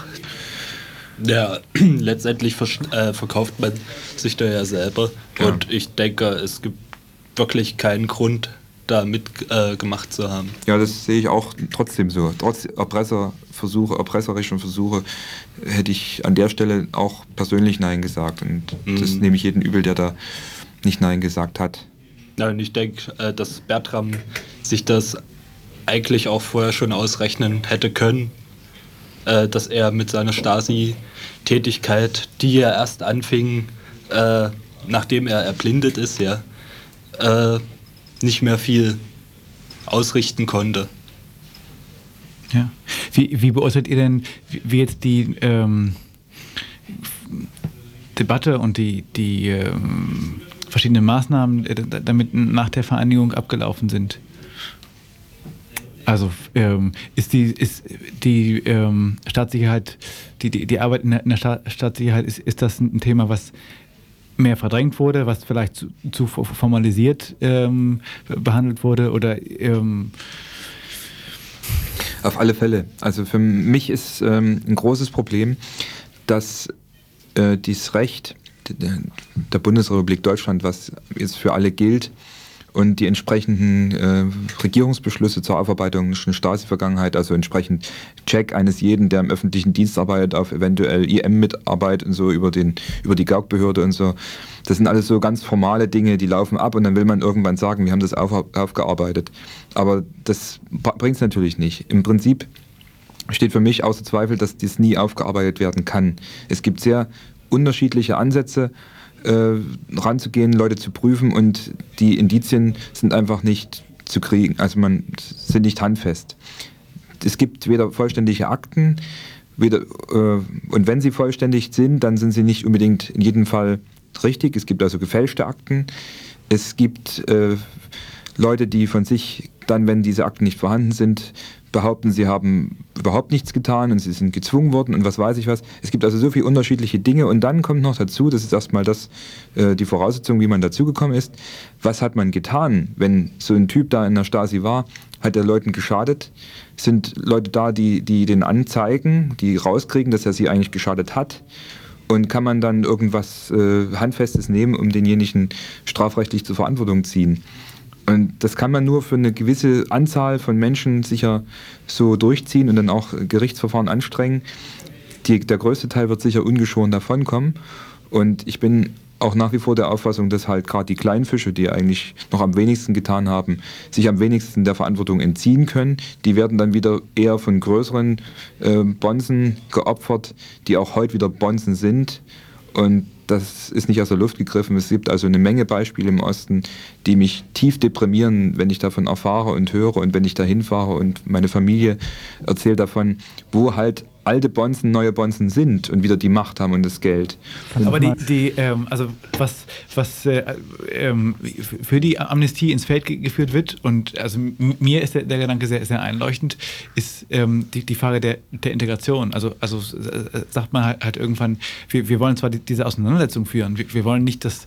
Ja, letztendlich äh, verkauft man sich da ja selber. Ja. Und ich denke, es gibt wirklich keinen Grund, da mitgemacht äh, zu haben. Ja, das sehe ich auch trotzdem so. Trotz Erpresserversuche, erpresserischen Versuche hätte ich an der Stelle auch persönlich Nein gesagt. Und mhm. das nehme ich jeden übel, der da nicht Nein gesagt hat. Ja, und ich denke, äh, dass Bertram sich das eigentlich auch vorher schon ausrechnen hätte können, äh, dass er mit seiner Stasi-Tätigkeit, die er erst anfing, äh, nachdem er erblindet ist, ja, nicht mehr viel ausrichten konnte. Ja. Wie, wie beurteilt ihr denn, wie jetzt die ähm, Debatte und die, die ähm, verschiedenen Maßnahmen äh, damit nach der Vereinigung abgelaufen sind. Also ähm, ist die, ist die ähm, Staatssicherheit, die, die, die Arbeit in der, in Staatssicherheit, ist, ist das ein Thema, was mehr verdrängt wurde, was vielleicht zu, zu formalisiert ähm, behandelt wurde oder ähm auf alle Fälle. Also für mich ist ähm, ein großes Problem, dass äh, dieses Recht der Bundesrepublik Deutschland, was jetzt für alle gilt, und die entsprechenden äh, Regierungsbeschlüsse zur Aufarbeitung von Stasi-Vergangenheit, also entsprechend Check eines jeden, der im öffentlichen Dienst arbeitet, auf eventuell IM-Mitarbeit und so über, den, über die Gaukbehörde und so. Das sind alles so ganz formale Dinge, die laufen ab und dann will man irgendwann sagen, wir haben das auf, aufgearbeitet. Aber das bringt es natürlich nicht. Im Prinzip steht für mich außer Zweifel, dass dies nie aufgearbeitet werden kann. Es gibt sehr unterschiedliche Ansätze äh, ranzugehen, Leute zu prüfen und die Indizien sind einfach nicht zu kriegen, also man sind nicht handfest. Es gibt weder vollständige Akten, weder, äh, und wenn sie vollständig sind, dann sind sie nicht unbedingt in jedem Fall richtig. Es gibt also gefälschte Akten. Es gibt äh, Leute, die von sich dann, wenn diese Akten nicht vorhanden sind, behaupten, sie haben überhaupt nichts getan und sie sind gezwungen worden und was weiß ich was. Es gibt also so viele unterschiedliche Dinge. Und dann kommt noch dazu, das ist erstmal das, äh, die Voraussetzung, wie man dazugekommen ist, was hat man getan, wenn so ein Typ da in der Stasi war, hat er Leuten geschadet, sind Leute da, die, die den anzeigen, die rauskriegen, dass er sie eigentlich geschadet hat? Und kann man dann irgendwas äh, Handfestes nehmen, um denjenigen strafrechtlich zur Verantwortung ziehen. Und das kann man nur für eine gewisse Anzahl von Menschen sicher so durchziehen und dann auch Gerichtsverfahren anstrengen. Die, der größte Teil wird sicher ungeschoren davonkommen. Und ich bin auch nach wie vor der Auffassung, dass halt gerade die kleinen Fische, die eigentlich noch am wenigsten getan haben, sich am wenigsten der Verantwortung entziehen können. Die werden dann wieder eher von größeren äh, Bonzen geopfert, die auch heute wieder Bonzen sind. Und das ist nicht aus der Luft gegriffen. Es gibt also eine Menge Beispiele im Osten, die mich tief deprimieren, wenn ich davon erfahre und höre und wenn ich da hinfahre und meine Familie erzählt davon, wo halt alte Bonzen neue Bonzen sind und wieder die Macht haben und das Geld. Aber die, die ähm, also was, was äh, ähm, für die Amnestie ins Feld geführt wird, und also mir ist der, der Gedanke sehr, sehr einleuchtend, ist ähm, die, die Frage der, der Integration. Also, also äh, sagt man halt, halt irgendwann, wir, wir wollen zwar die, diese Auseinandersetzung führen, wir, wir wollen nicht, dass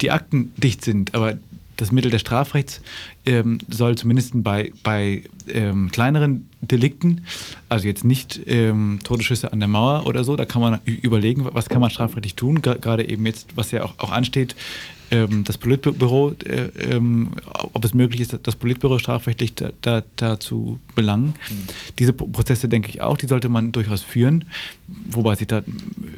die Akten dicht sind, aber das Mittel des Strafrechts ähm, soll zumindest bei, bei ähm, kleineren Delikten, also jetzt nicht ähm, Todesschüsse an der Mauer oder so, da kann man überlegen, was kann man strafrechtlich tun, gerade eben jetzt, was ja auch, auch ansteht, ähm, das Politbüro, äh, ähm, ob es möglich ist, das Politbüro strafrechtlich da, da, da zu belangen. Mhm. Diese Prozesse, denke ich auch, die sollte man durchaus führen, wobei sich da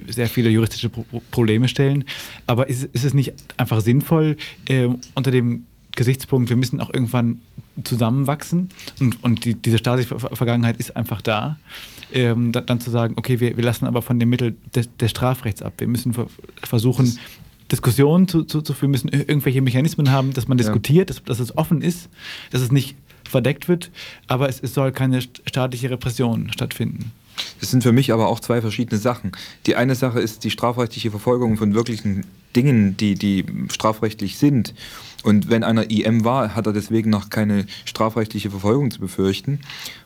sehr viele juristische Pro Probleme stellen. Aber ist, ist, es nicht einfach sinnvoll, äh, unter dem Gesichtspunkt, wir müssen auch irgendwann zusammenwachsen und, und die, diese Stasi-Vergangenheit ist einfach da, ähm, dann, dann, zu sagen, okay, wir, wir lassen aber von dem Mittel des, des Strafrechts ab. Wir müssen versuchen, Diskussionen zu, zu, zu führen, müssen irgendwelche Mechanismen haben, dass man diskutiert, dass, dass es offen ist, dass es nicht verdeckt wird, aber es, es soll keine staatliche Repression stattfinden. Das sind für mich aber auch zwei verschiedene Sachen. Die eine Sache ist die strafrechtliche Verfolgung von wirklichen Dingen, die, die strafrechtlich sind. Und wenn einer IM war, hat er deswegen noch keine strafrechtliche Verfolgung zu befürchten.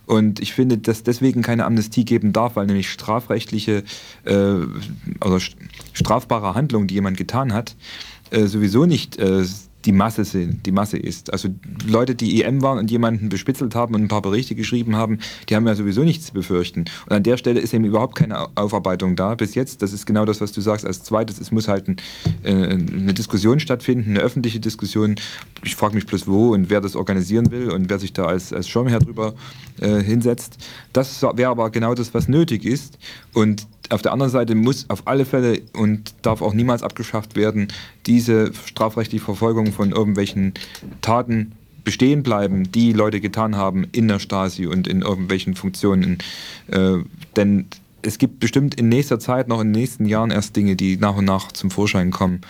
Und ich finde, dass deswegen keine Amnestie geben darf, weil nämlich strafrechtliche äh, oder strafbare Handlungen, die jemand getan hat, äh, sowieso nicht äh, die Masse sind, die Masse ist. Also Leute, die EM waren und jemanden bespitzelt haben und ein paar Berichte geschrieben haben, die haben ja sowieso nichts zu befürchten. Und an der Stelle ist eben überhaupt keine Aufarbeitung da bis jetzt. Das ist genau das, was du sagst. Als zweites, es muss halt ein, äh, eine Diskussion stattfinden, eine öffentliche Diskussion. Ich frage mich bloß wo und wer das organisieren will und wer sich da als, als Schirmherr drüber äh, hinsetzt. Das wäre aber genau das, was nötig ist. Und auf der anderen Seite muss auf alle Fälle und darf auch niemals abgeschafft werden, diese strafrechtliche Verfolgung von irgendwelchen Taten bestehen bleiben, die Leute getan haben in der Stasi und in irgendwelchen Funktionen. Äh, denn es gibt bestimmt in nächster Zeit, noch in den nächsten Jahren erst Dinge, die nach und nach zum Vorschein kommen.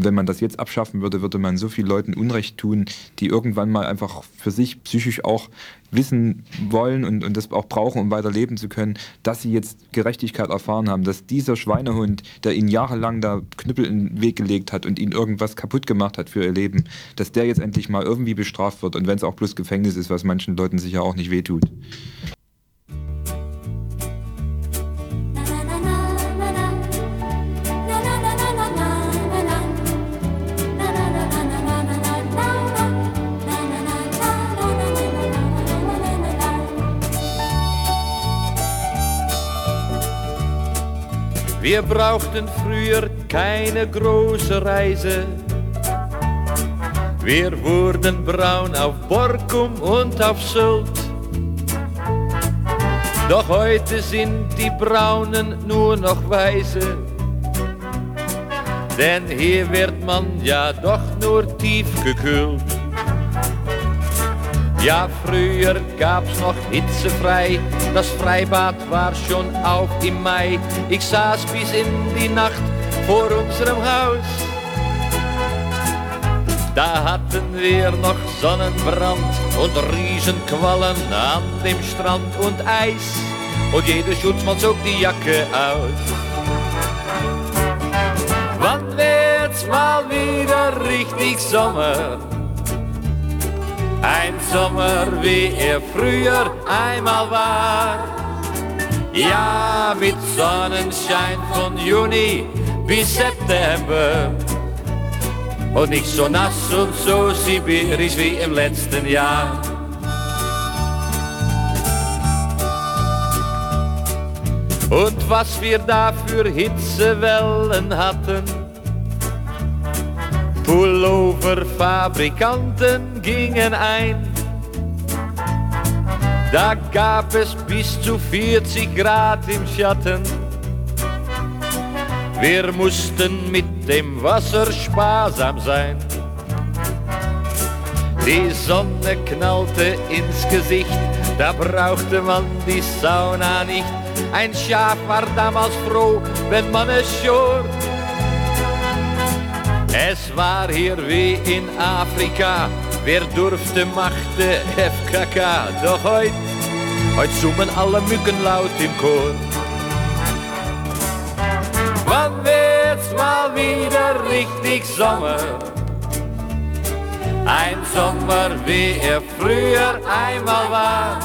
Wenn man das jetzt abschaffen würde, würde man so vielen Leuten Unrecht tun, die irgendwann mal einfach für sich psychisch auch wissen wollen und, und das auch brauchen, um weiter leben zu können, dass sie jetzt Gerechtigkeit erfahren haben, dass dieser Schweinehund, der ihnen jahrelang da Knüppel in den Weg gelegt hat und ihnen irgendwas kaputt gemacht hat für ihr Leben, dass der jetzt endlich mal irgendwie bestraft wird und wenn es auch bloß Gefängnis ist, was manchen Leuten sicher auch nicht wehtut. Wir brauchten früher keine große Reise. Wir wurden braun auf Borkum und auf Sylt. Doch heute sind die Braunen nur noch Weiße. Denn hier wird man ja doch nur tief gekühlt. Ja, früher gab's noch hitzefrei, das Freibad war schon auf im Mai. Ich saß bis in die Nacht vor unserem Haus. Da hatten wir noch Sonnenbrand und Riesenquallen an dem Strand und Eis. Und jeder Schutzmann zog die Jacke aus. Wann wird's mal wieder richtig Sommer? Ein Sommer, wie er früher einmal war. Ja, mit Sonnenschein von Juni bis September. Und nicht so nass und so sibirisch wie im letzten Jahr. Und was wir da für Hitzewellen hatten, Pulloverfabrikanten gingen ein. Da gab es bis zu 40 Grad im Schatten. Wir mussten mit dem Wasser sparsam sein. Die Sonne knallte ins Gesicht, da brauchte man die Sauna nicht. Ein Schaf war damals froh, wenn man es schor. Es war hier wie in Afrika, wer durfte, machte FKK. Doch heute, heute summen alle Mücken laut im Chor. Wann wird's mal wieder richtig Sommer? Ein Sommer, wie er früher einmal war.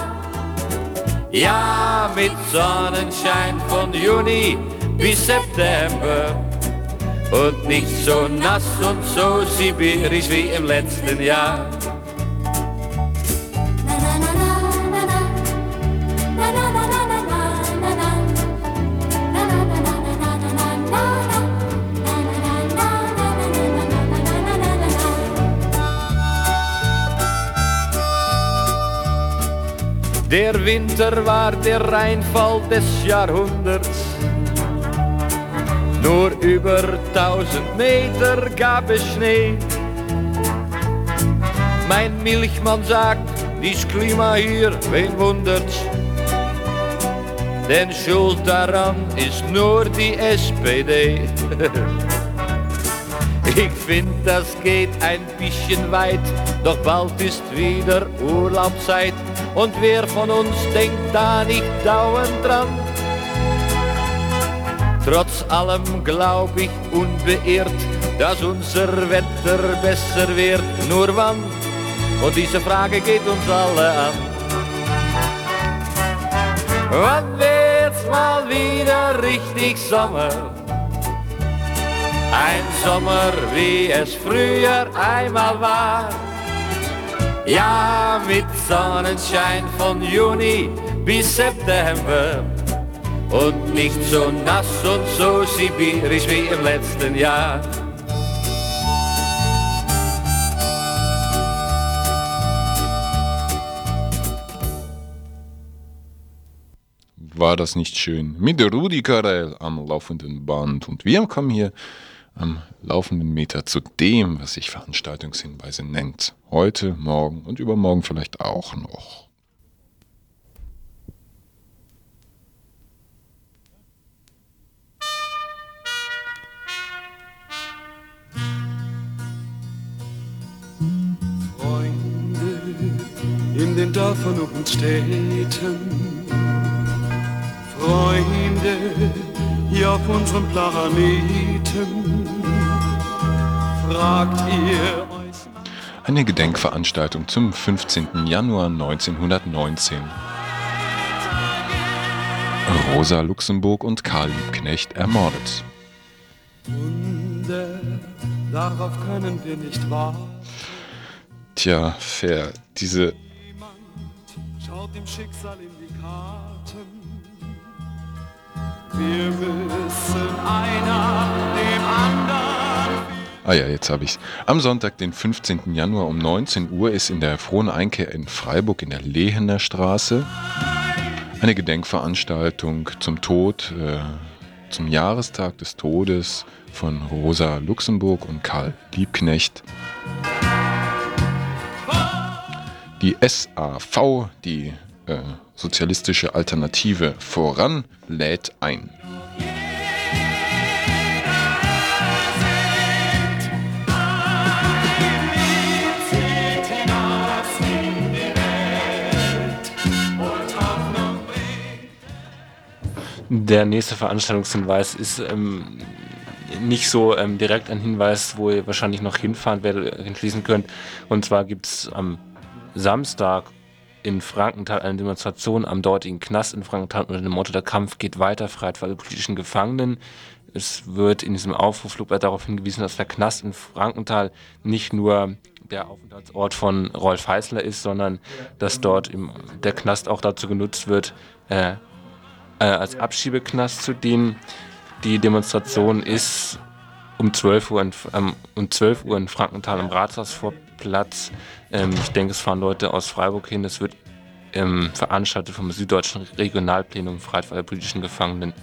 Ja, mit Sonnenschein von Juni bis September. Und nicht so nass und so sibirisch wie im letzten Jahr. Der Winter war der Reinfall des Jahrhunderts. Nur über tausend Meter gab es Schnee. Mein Milchmann sagt, dies Klima hier, wen wundert's? Denn schuld daran ist nur die SPD. Ich find, das geht ein bisschen weit, doch bald ist wieder Urlaubszeit und wer von uns denkt da nicht dauernd dran? Trotz allem glaub ich unbeirrt, dass unser Wetter besser wird. Nur wann? Und diese Frage geht uns alle an. Wann wird's mal wieder richtig Sommer? Ein Sommer, wie es früher einmal war. Ja, mit Sonnenschein von Juni bis September. Und nicht so nass und so sibirisch wie im letzten Jahr. War das nicht schön? Mit Rudi Carell am laufenden Band. Und wir kommen hier am laufenden Meter zu dem, was sich Veranstaltungshinweise nennt. Heute, morgen und übermorgen vielleicht auch noch. Dörfern und Städten. Freunde hier auf unserem Planeten, fragt ihr euch. Eine Gedenkveranstaltung zum 15. Januar 1919. Rosa Luxemburg und Karl Liebknecht ermordet. Wunder, darauf können wir nicht warten. Tja, fair. Diese Schaut dem Schicksal in die Karten. Wir müssen einer dem anderen. Ah ja, jetzt habe ich's. Am Sonntag, den 15. Januar um 19 Uhr ist in der Frohen Einkehr in Freiburg in der Lehener Straße eine Gedenkveranstaltung zum Tod, äh, zum Jahrestag des Todes von Rosa Luxemburg und Karl Liebknecht. Die SAV, die äh, Sozialistische Alternative voran, lädt ein. Der nächste Veranstaltungshinweis ist ähm, nicht so ähm, direkt ein Hinweis, wo ihr wahrscheinlich noch hinfahren werdet, entschließen könnt. Und zwar gibt es am Samstag in Frankenthal eine Demonstration am dortigen Knast in Frankenthal unter dem Motto Der Kampf geht weiter, Freiheit für alle politischen Gefangenen. Es wird in diesem Aufrufflug darauf hingewiesen, dass der Knast in Frankenthal nicht nur der Aufenthaltsort von Rolf Heißler ist, sondern dass dort im, der Knast auch dazu genutzt wird, äh, äh, als Abschiebeknast zu dienen. Die Demonstration ist um 12 Uhr in, ähm, um 12 Uhr in Frankenthal am Rathausvorplatz. Ähm, ich denke, es fahren Leute aus Freiburg hin. Es wird ähm, veranstaltet vom Süddeutschen Regionalplenum Freiheit alle politischen Gefangenen.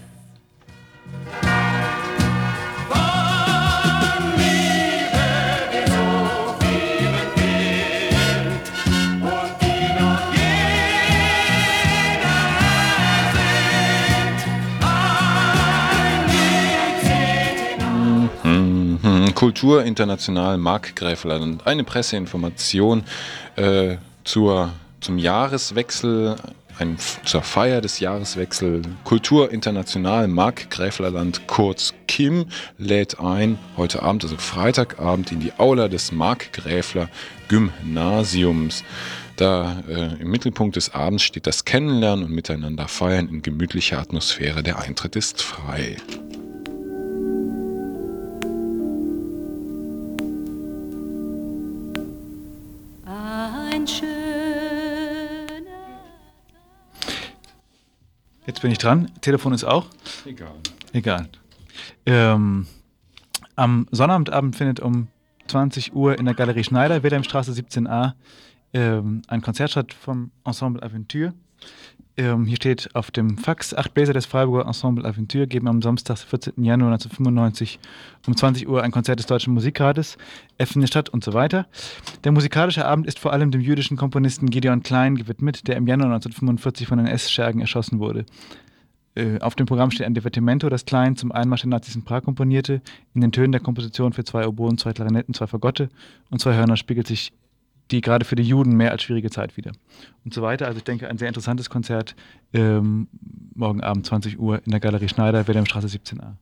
Kultur International Markgräflerland. Eine Presseinformation äh, zur, zum Jahreswechsel, ein, zur Feier des Jahreswechsels. Kultur International Markgräflerland, kurz KIM, lädt ein, heute Abend, also Freitagabend, in die Aula des Markgräfler Gymnasiums. Da äh, im Mittelpunkt des Abends steht das Kennenlernen und Miteinander feiern in gemütlicher Atmosphäre. Der Eintritt ist frei. Jetzt bin ich dran. Telefon ist auch. Egal. Egal. Ähm, am Sonnabendabend findet um 20 Uhr in der Galerie Schneider, Wilhelmstraße 17a, ähm, ein Konzert statt vom Ensemble Aventure. Ähm, hier steht auf dem Fax, acht Bläser des Freiburger Ensemble Aventure geben am Samstag, 14. Januar 1995 um 20 Uhr ein Konzert des Deutschen Musikrates, F findet statt und so weiter. Der musikalische Abend ist vor allem dem jüdischen Komponisten Gideon Klein gewidmet, der im Januar 1945 von den S-Schergen erschossen wurde. Äh, auf dem Programm steht ein Divertimento, das Klein zum Einmarsch der Nazis in Prag komponierte. In den Tönen der Komposition für zwei Oboen, zwei Klarinetten, zwei Fagotte und zwei Hörner spiegelt sich die gerade für die Juden mehr als schwierige Zeit wieder. Und so weiter. Also ich denke, ein sehr interessantes Konzert ähm, morgen Abend 20 Uhr in der Galerie Schneider, Wilhelmstraße 17a.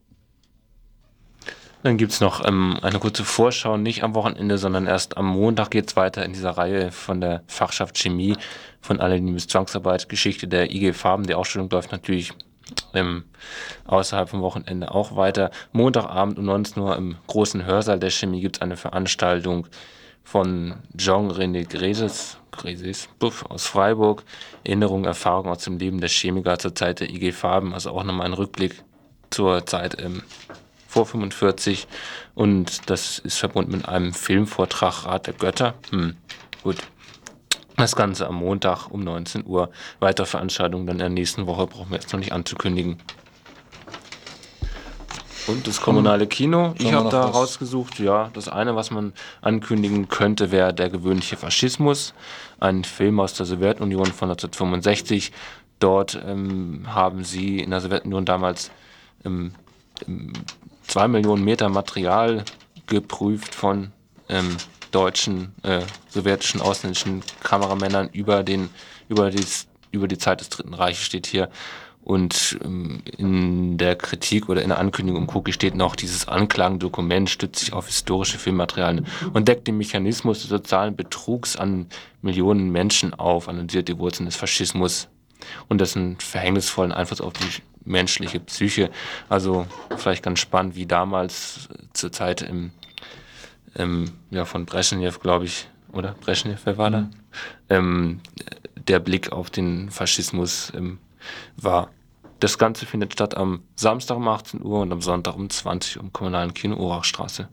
Dann gibt es noch ähm, eine kurze Vorschau, nicht am Wochenende, sondern erst am Montag geht es weiter in dieser Reihe von der Fachschaft Chemie von Annelie bis Zwangsarbeit, Geschichte der IG Farben. Die Ausstellung läuft natürlich ähm, außerhalb vom Wochenende auch weiter. Montagabend um 19 Uhr im großen Hörsaal der Chemie gibt es eine Veranstaltung von Jean-René Greses, Greses Buff aus Freiburg. Erinnerungen, Erfahrungen aus dem Leben der Chemiker zur Zeit der IG Farben, also auch nochmal ein Rückblick zur Zeit ähm, vor 45 und das ist verbunden mit einem Filmvortrag Rat der Götter. Hm, gut. Das Ganze am Montag um 19 Uhr. Weitere Veranstaltungen dann in der nächsten Woche brauchen wir jetzt noch nicht anzukündigen. Und das kommunale Kino. Ich habe da was- rausgesucht, ja, das eine, was man ankündigen könnte, wäre der gewöhnliche Faschismus. Ein Film aus der Sowjetunion von 1965. Dort ähm, haben sie in der Sowjetunion damals ähm, ähm, zwei Millionen Meter Material geprüft von ähm, deutschen, äh, sowjetischen, ausländischen Kameramännern über den, über die, über die Zeit des Dritten Reiches steht hier. Und ähm, in der Kritik oder in der Ankündigung im Cookie steht noch, dieses Anklagendokument stützt sich auf historische Filmmaterialien und deckt den Mechanismus des sozialen Betrugs an Millionen Menschen auf, analysiert die Wurzeln des Faschismus und dessen verhängnisvollen Einfluss auf die menschliche Psyche. Also vielleicht ganz spannend, wie damals zur Zeit im, im ja, von Brezhnev, glaube ich, oder Brezhnev, wer war da? Ähm, der Blick auf den Faschismus ähm, war. Das Ganze findet statt am Samstag um 18 Uhr und am Sonntag um 20 Uhr im kommunalen Kino Urachstraße.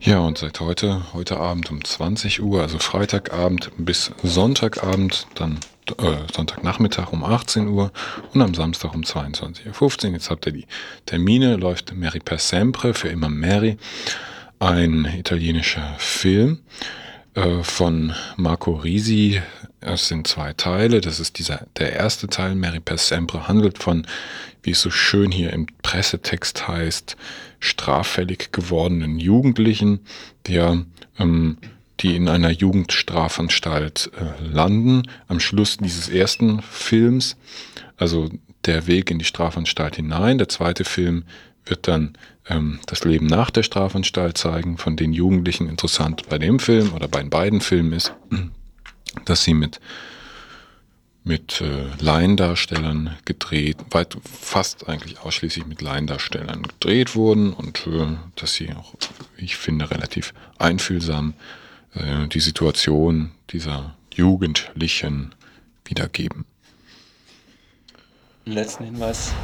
Ja, und seit heute, heute Abend um 20 Uhr, also Freitagabend bis Sonntagabend, dann äh, Sonntagnachmittag um 18 Uhr und am Samstag um 22.15 Uhr. Jetzt habt ihr die Termine, läuft Mary per Sempre für immer Mary, ein italienischer Film äh, von Marco Risi. Es sind zwei Teile. Das ist dieser, der erste Teil, Mary Sempre, handelt von, wie es so schön hier im Pressetext heißt, straffällig gewordenen Jugendlichen, der ähm, die in einer Jugendstrafanstalt äh, landen. Am Schluss dieses ersten Films, also der Weg in die Strafanstalt hinein. Der zweite Film wird dann ähm, das Leben nach der Strafanstalt zeigen. Von den Jugendlichen interessant bei dem Film oder bei den beiden Filmen ist, dass sie mit mit äh, Laiendarstellern gedreht, weit fast eigentlich ausschließlich mit Laiendarstellern gedreht wurden und äh, dass sie auch, ich finde, relativ einfühlsam äh, die Situation dieser Jugendlichen wiedergeben. Letzten Hinweis.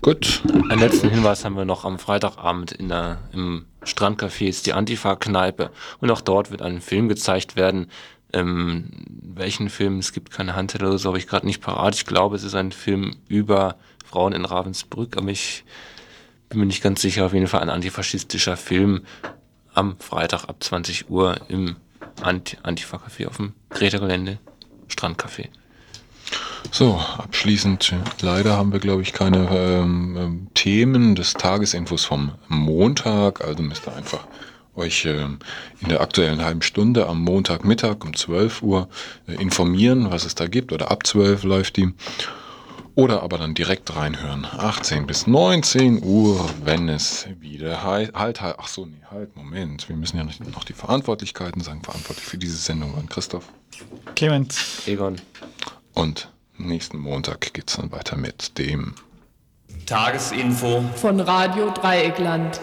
Gut. Einen letzten Hinweis haben wir noch am Freitagabend in der, im Strandcafé ist die Antifa-Kneipe und auch dort wird ein Film gezeigt werden. Ähm, welchen Film? Es gibt keine Handteller oder so, habe ich gerade nicht parat. Ich glaube, es ist ein Film über Frauen in Ravensbrück, aber ich bin mir nicht ganz sicher. Auf jeden Fall ein antifaschistischer Film am Freitag ab 20 Uhr im Antifa-Café auf dem Greta-Gelände, Strandcafé. So, abschließend, leider haben wir, glaube ich, keine ähm, ähm, Themen des Tagesinfos vom Montag, also müsst ihr einfach euch ähm, in der aktuellen halben Stunde am Montagmittag um 12 Uhr äh, informieren, was es da gibt, oder ab 12 läuft die. Oder aber dann direkt reinhören. 18 bis 19 Uhr, wenn es wieder heißt. Halt, halt, ach so, nee, halt, Moment. Wir müssen ja noch die Verantwortlichkeiten sagen. Verantwortlich für diese Sendung waren Christoph. Clemens. Egon. Und nächsten Montag geht es dann weiter mit dem Tagesinfo von Radio Dreieckland.